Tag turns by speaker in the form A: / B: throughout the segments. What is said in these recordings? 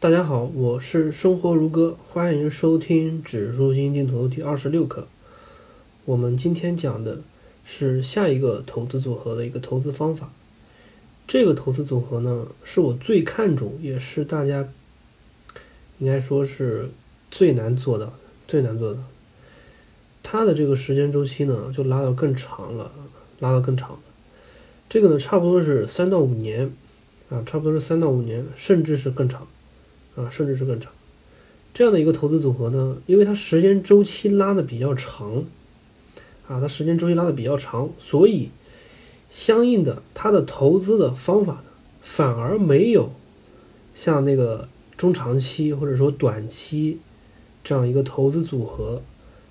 A: 大家好，我是生活如歌，欢迎收听指数基金定投第二十六课。我们今天讲的是下一个投资组合的一个投资方法。这个投资组合呢，是我最看重，也是大家应该说是最难做的、最难做的。它的这个时间周期呢，就拉到更长了，拉到更长了。这个呢，差不多是三到五年啊，差不多是三到五年，甚至是更长。啊，甚至是更长，这样的一个投资组合呢，因为它时间周期拉的比较长，啊，它时间周期拉的比较长，所以相应的它的投资的方法呢，反而没有像那个中长期或者说短期这样一个投资组合，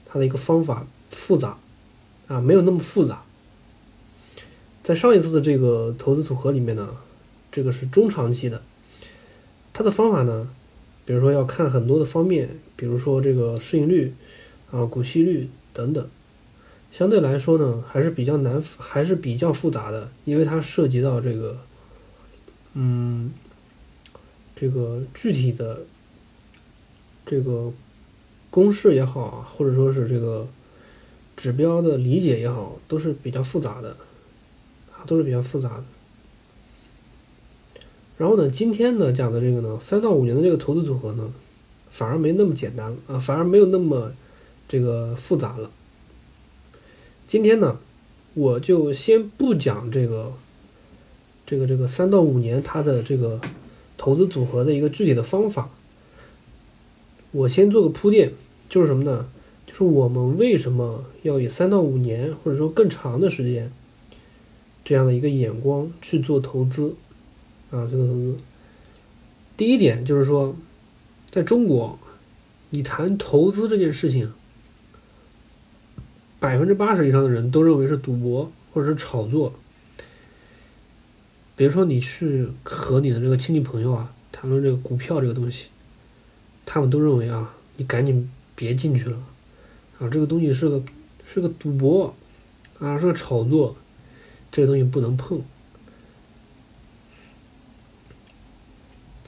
A: 它的一个方法复杂，啊，没有那么复杂。在上一次的这个投资组合里面呢，这个是中长期的，它的方法呢。比如说要看很多的方面，比如说这个市盈率啊、股息率等等，相对来说呢还是比较难，还是比较复杂的，因为它涉及到这个，嗯，这个具体的这个公式也好，或者说是这个指标的理解也好，都是比较复杂的，啊，都是比较复杂的。然后呢，今天呢讲的这个呢，三到五年的这个投资组合呢，反而没那么简单啊，反而没有那么这个复杂了。今天呢，我就先不讲这个这个这个三到五年它的这个投资组合的一个具体的方法，我先做个铺垫，就是什么呢？就是我们为什么要以三到五年或者说更长的时间这样的一个眼光去做投资？啊，这个投资，第一点就是说，在中国，你谈投资这件事情，百分之八十以上的人都认为是赌博或者是炒作。比如说，你去和你的这个亲戚朋友啊谈论这个股票这个东西，他们都认为啊，你赶紧别进去了，啊，这个东西是个是个赌博，啊，是个炒作，这个东西不能碰。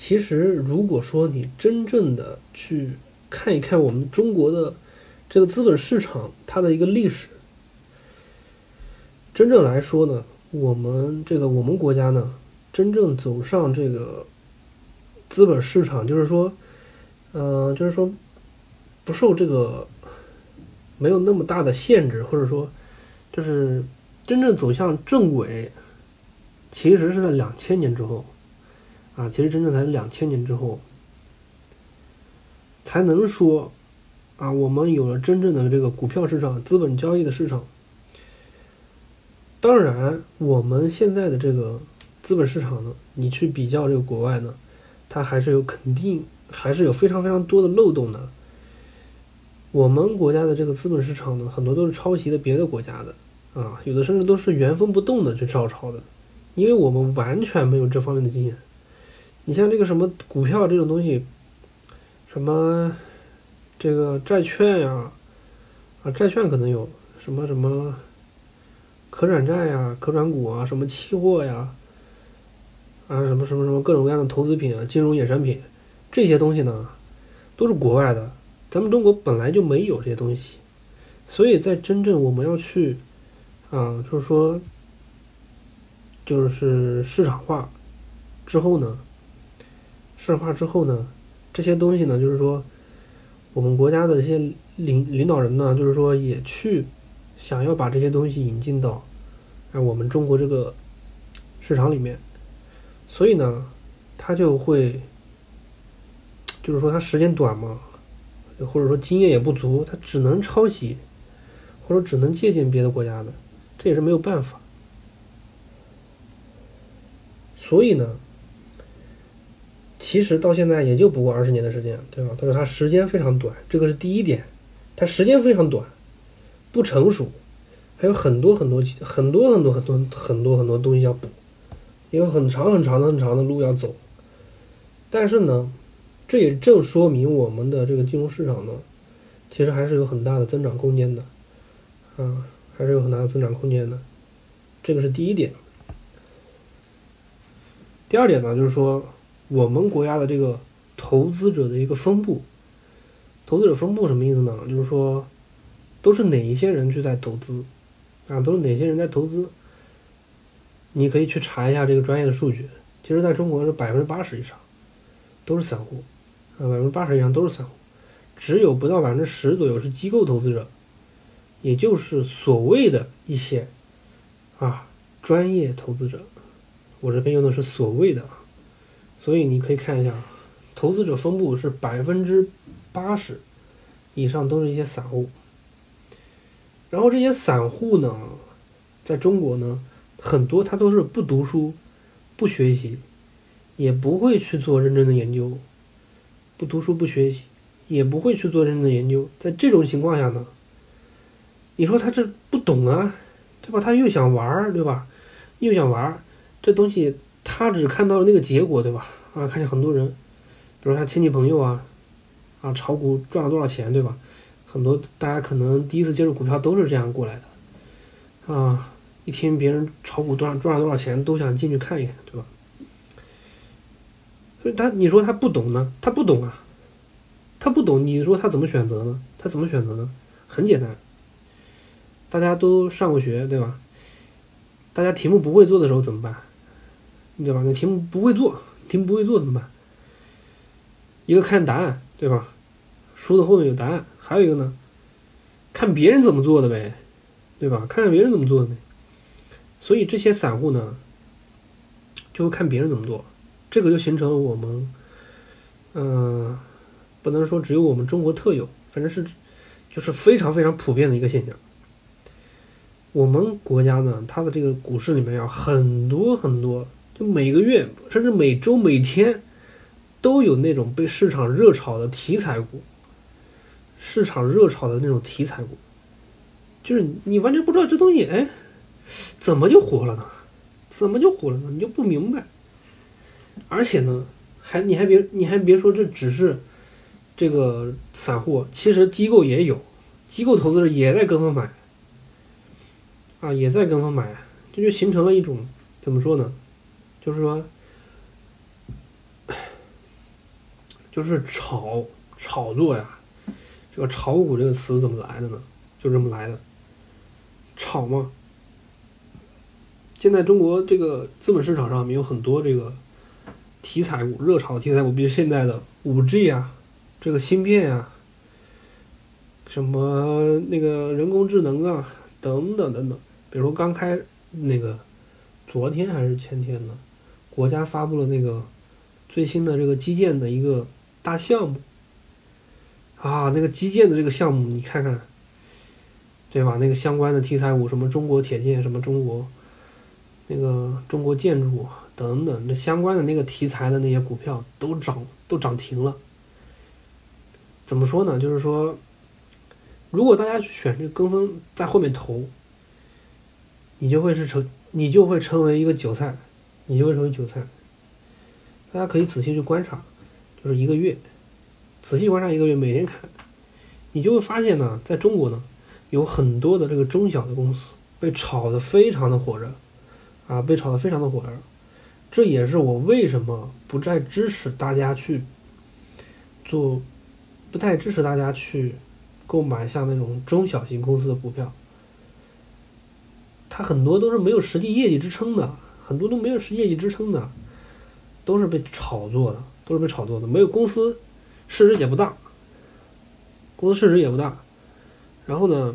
A: 其实，如果说你真正的去看一看我们中国的这个资本市场它的一个历史，真正来说呢，我们这个我们国家呢，真正走上这个资本市场，就是说，嗯，就是说不受这个没有那么大的限制，或者说就是真正走向正轨，其实是在两千年之后。啊，其实真正才两千年之后，才能说，啊，我们有了真正的这个股票市场、资本交易的市场。当然，我们现在的这个资本市场呢，你去比较这个国外呢，它还是有肯定，还是有非常非常多的漏洞的。我们国家的这个资本市场呢，很多都是抄袭的别的国家的，啊，有的甚至都是原封不动的去照抄的，因为我们完全没有这方面的经验。你像这个什么股票这种东西，什么这个债券呀，啊，债券可能有什么什么可转债呀、可转股啊、什么期货呀，啊，什么什么什么各种各样的投资品啊、金融衍生品，这些东西呢，都是国外的，咱们中国本来就没有这些东西，所以在真正我们要去啊，就是说，就是市场化之后呢。市化之后呢，这些东西呢，就是说，我们国家的这些领领导人呢，就是说也去想要把这些东西引进到哎我们中国这个市场里面，所以呢，他就会就是说他时间短嘛，或者说经验也不足，他只能抄袭，或者只能借鉴别的国家的，这也是没有办法。所以呢。其实到现在也就不过二十年的时间，对吧？但是它时间非常短，这个是第一点，它时间非常短，不成熟，还有很多很多很多很多很多很多很多东西要补，有很长很长的很长的路要走。但是呢，这也正说明我们的这个金融市场呢，其实还是有很大的增长空间的，啊，还是有很大的增长空间的，这个是第一点。第二点呢，就是说。我们国家的这个投资者的一个分布。投资者分布什么意思呢？就是说，都是哪一些人去在投资，啊，都是哪些人在投资？你可以去查一下这个专业的数据。其实，在中国是百分之八十以上都是散户，啊，百分之八十以上都是散户，只有不到百分之十左右是机构投资者，也就是所谓的一些啊专业投资者。我这边用的是所谓的，所以你可以看一下，投资者分布是百分之八十以上都是一些散户。然后这些散户呢，在中国呢。很多他都是不读书、不学习，也不会去做认真的研究。不读书不学习，也不会去做认真的研究。在这种情况下呢，你说他这不懂啊，对吧？他又想玩儿，对吧？又想玩儿，这东西他只看到了那个结果，对吧？啊，看见很多人，比如他亲戚朋友啊，啊，炒股赚了多少钱，对吧？很多大家可能第一次接触股票都是这样过来的，啊。一听别人炒股赚赚了多少钱，都想进去看一看，对吧？所以他，你说他不懂呢？他不懂啊，他不懂。你说他怎么选择呢？他怎么选择呢？很简单，大家都上过学，对吧？大家题目不会做的时候怎么办？对吧？那题目不会做，题目不会做怎么办？一个看答案，对吧？书的后面有答案，还有一个呢，看别人怎么做的呗，对吧？看看别人怎么做的。所以这些散户呢，就会看别人怎么做，这个就形成了我们，嗯，不能说只有我们中国特有，反正是就是非常非常普遍的一个现象。我们国家呢，它的这个股市里面有很多很多，就每个月甚至每周每天都有那种被市场热炒的题材股，市场热炒的那种题材股，就是你完全不知道这东西，哎。怎么就火了呢？怎么就火了呢？你就不明白。而且呢，还你还别你还别说，这只是这个散户，其实机构也有，机构投资者也在跟风买，啊，也在跟风买，这就形成了一种怎么说呢？就是说，就是炒炒作呀。这个炒股这个词怎么来的呢？就这么来的，炒嘛。现在中国这个资本市场上面有很多这个题材股、热炒题材股，比如现在的五 G 啊，这个芯片啊，什么那个人工智能啊，等等等等。比如刚开那个昨天还是前天呢，国家发布了那个最新的这个基建的一个大项目啊，那个基建的这个项目你看看，对吧？那个相关的题材股，什么中国铁建，什么中国。那个中国建筑等等，这相关的那个题材的那些股票都涨都涨停了。怎么说呢？就是说，如果大家去选这个跟风在后面投，你就会是成你就会成为一个韭菜，你就会成为韭菜。大家可以仔细去观察，就是一个月，仔细观察一个月，每天看，你就会发现呢，在中国呢，有很多的这个中小的公司被炒得非常的火热。啊，被炒得非常的火热，这也是我为什么不再支持大家去做，不太支持大家去购买像那种中小型公司的股票。它很多都是没有实际业绩支撑的，很多都没有是业绩支撑的，都是被炒作的，都是被炒作的。没有公司市值也不大，公司市值也不大，然后呢，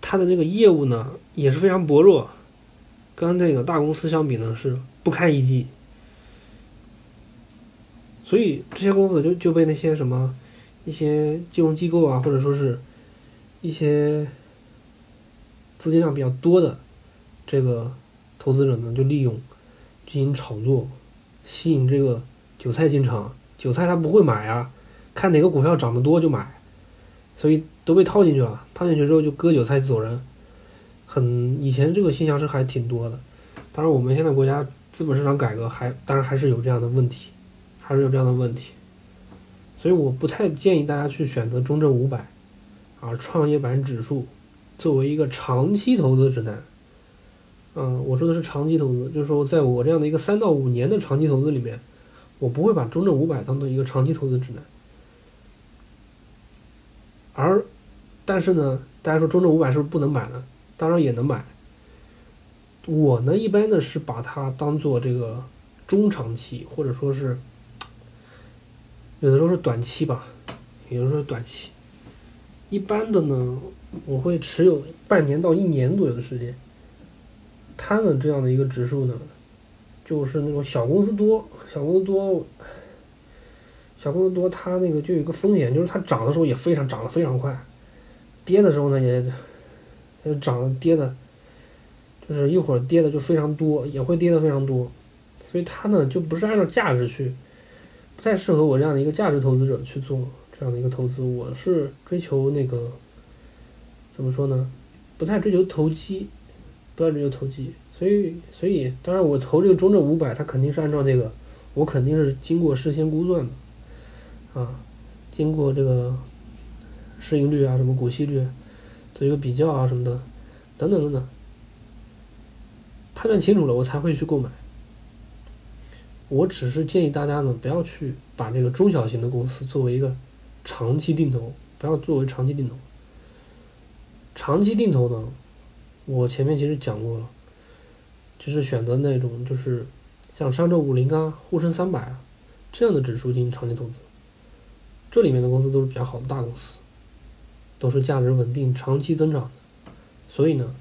A: 它的这个业务呢也是非常薄弱。跟那个大公司相比呢，是不堪一击，所以这些公司就就被那些什么一些金融机构啊，或者说是一些资金量比较多的这个投资者呢，就利用进行炒作，吸引这个韭菜进场。韭菜他不会买啊，看哪个股票涨得多就买，所以都被套进去了。套进去之后就割韭菜走人。很以前这个现象是还挺多的，当然我们现在国家资本市场改革还当然还是有这样的问题，还是有这样的问题，所以我不太建议大家去选择中证五百，啊创业板指数作为一个长期投资指南，嗯，我说的是长期投资，就是说在我这样的一个三到五年的长期投资里面，我不会把中证五百当做一个长期投资指南。而，但是呢，大家说中证五百是不是不能买呢？当然也能买。我呢，一般呢是把它当做这个中长期，或者说是有的时候是短期吧，有的时候短期。一般的呢，我会持有半年到一年左右的时间。它的这样的一个指数呢，就是那种小公司多，小公司多，小公司多，它那个就有一个风险，就是它涨的时候也非常涨得非常快，跌的时候呢也，也涨跌的。就是一会儿跌的就非常多，也会跌的非常多，所以它呢就不是按照价值去，不太适合我这样的一个价值投资者去做这样的一个投资。我是追求那个怎么说呢？不太追求投机，不太追求投机。所以，所以当然我投这个中证五百，它肯定是按照这个，我肯定是经过事先估算的，啊，经过这个市盈率啊、什么股息率做一个比较啊什么的，等等等等。判断清楚了，我才会去购买。我只是建议大家呢，不要去把这个中小型的公司作为一个长期定投，不要作为长期定投。长期定投呢，我前面其实讲过了，就是选择那种就是像上证五零啊、沪深三百啊这样的指数进行长期投资。这里面的公司都是比较好的大公司，都是价值稳定、长期增长的，所以呢。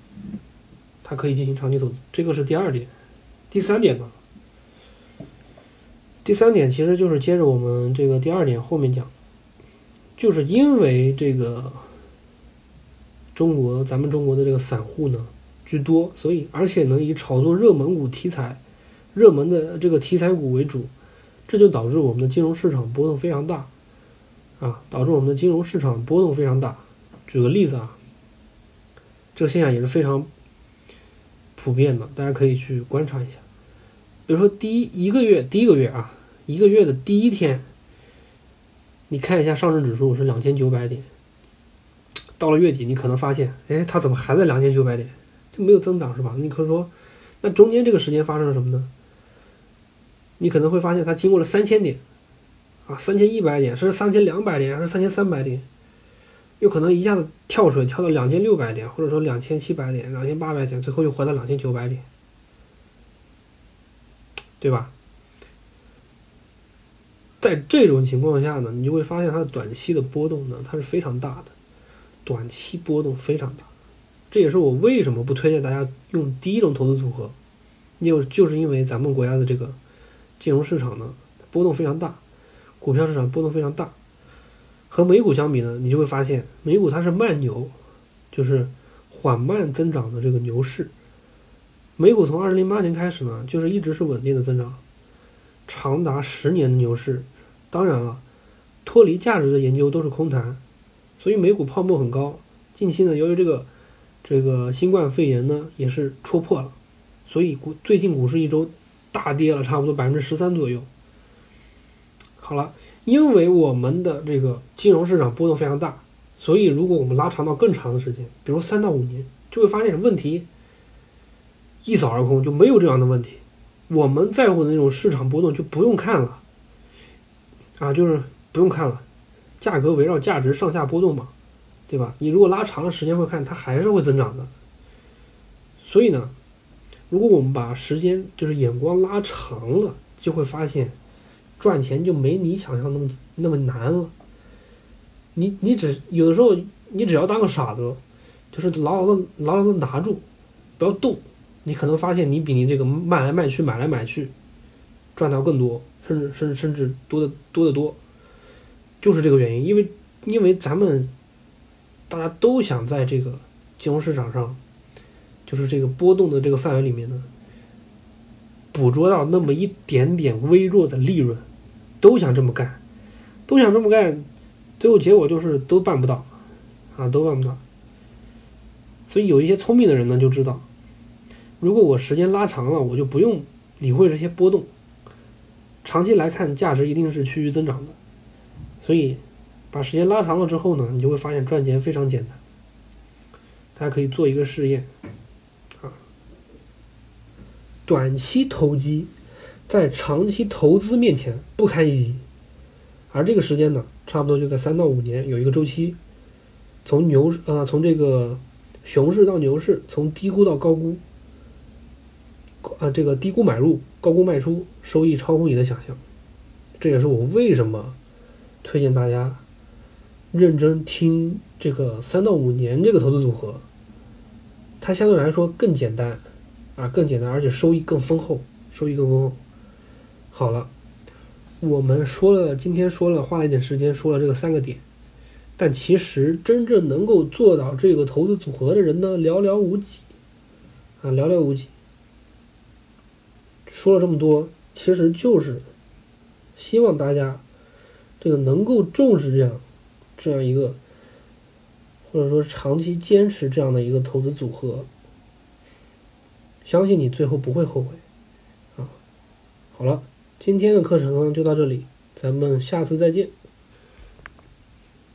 A: 它可以进行长期投资，这个是第二点。第三点呢？第三点其实就是接着我们这个第二点后面讲，就是因为这个中国咱们中国的这个散户呢居多，所以而且呢以炒作热门股题材、热门的这个题材股为主，这就导致我们的金融市场波动非常大啊，导致我们的金融市场波动非常大。举个例子啊，这个现象也是非常。普遍的，大家可以去观察一下。比如说，第一一个月，第一个月啊，一个月的第一天，你看一下上证指数是两千九百点，到了月底，你可能发现，哎，它怎么还在两千九百点，就没有增长是吧？你可以说，那中间这个时间发生了什么呢？你可能会发现，它经过了三千点，啊，三千一百点，是三千两百点，还是三千三百点？有可能一下子跳水跳到两千六百点，或者说两千七百点、两千八百点，最后又回到两千九百点，对吧？在这种情况下呢，你就会发现它的短期的波动呢，它是非常大的，短期波动非常大。这也是我为什么不推荐大家用第一种投资组合，就就是因为咱们国家的这个金融市场呢波动非常大，股票市场波动非常大。和美股相比呢，你就会发现美股它是慢牛，就是缓慢增长的这个牛市。美股从二零零八年开始呢，就是一直是稳定的增长，长达十年的牛市。当然了，脱离价值的研究都是空谈，所以美股泡沫很高。近期呢，由于这个这个新冠肺炎呢也是戳破了，所以股最近股市一周大跌了差不多百分之十三左右。好了。因为我们的这个金融市场波动非常大，所以如果我们拉长到更长的时间，比如三到五年，就会发现问题一扫而空，就没有这样的问题。我们在乎的那种市场波动就不用看了，啊，就是不用看了，价格围绕价值上下波动嘛，对吧？你如果拉长了时间会看，它还是会增长的。所以呢，如果我们把时间就是眼光拉长了，就会发现。赚钱就没你想象那么那么难了。你你只有的时候你只要当个傻子，就是牢牢的牢牢的拿住，不要动，你可能发现你比你这个卖来卖去买来买去赚到更多，甚至甚至甚至多的多得多。就是这个原因，因为因为咱们大家都想在这个金融市场上，就是这个波动的这个范围里面呢，捕捉到那么一点点微弱的利润。都想这么干，都想这么干，最后结果就是都办不到，啊，都办不到。所以有一些聪明的人呢，就知道，如果我时间拉长了，我就不用理会这些波动，长期来看，价值一定是趋于增长的。所以，把时间拉长了之后呢，你就会发现赚钱非常简单。大家可以做一个试验，啊，短期投机。在长期投资面前不堪一击。而这个时间呢，差不多就在三到五年有一个周期，从牛呃从这个熊市到牛市，从低估到高估，啊这个低估买入，高估卖出，收益超乎你的想象。这也是我为什么推荐大家认真听这个三到五年这个投资组合，它相对来说更简单啊，更简单，而且收益更丰厚，收益更丰厚。好了。我们说了，今天说了，花了一点时间说了这个三个点，但其实真正能够做到这个投资组合的人呢，寥寥无几，啊，寥寥无几。说了这么多，其实就是希望大家这个能够重视这样这样一个，或者说长期坚持这样的一个投资组合，相信你最后不会后悔，啊，好了。今天的课程呢就到这里，咱们下次再见。